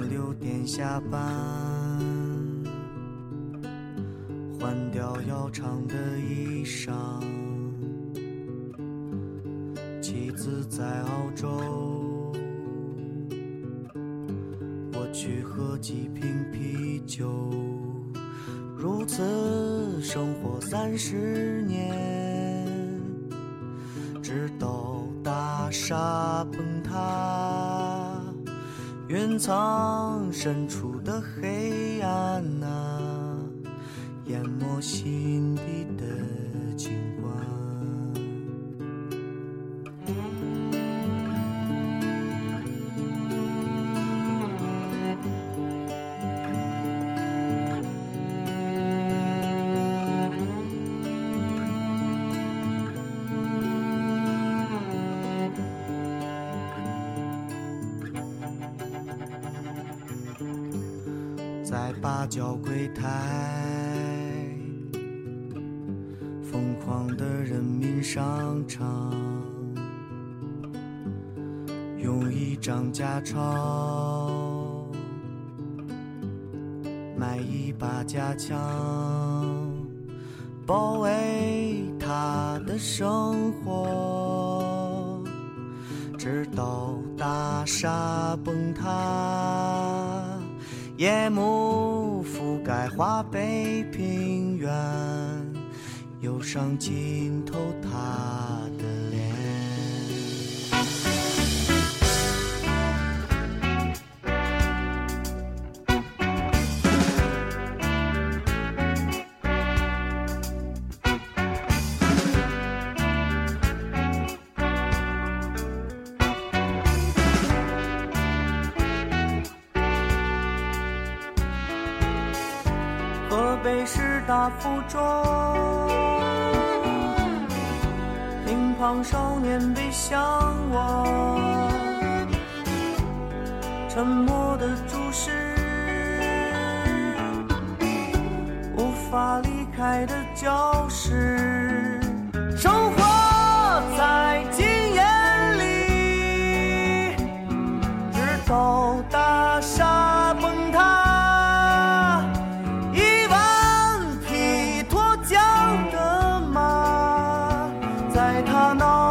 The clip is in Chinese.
六点下班，换掉要长的衣裳。妻子在澳洲，我去喝几瓶啤酒。如此生活三十年，直到大厦崩塌，云层深处的黑暗啊，淹没心底的景在八角柜台，疯狂的人民商场，用一张假钞买一把假枪，保卫他的生活，直到大厦崩塌。夜幕覆盖华北平原，忧伤浸透他的脸。大附中，乒乓少年背向我，沉默的注视，无法离开的教室。在他脑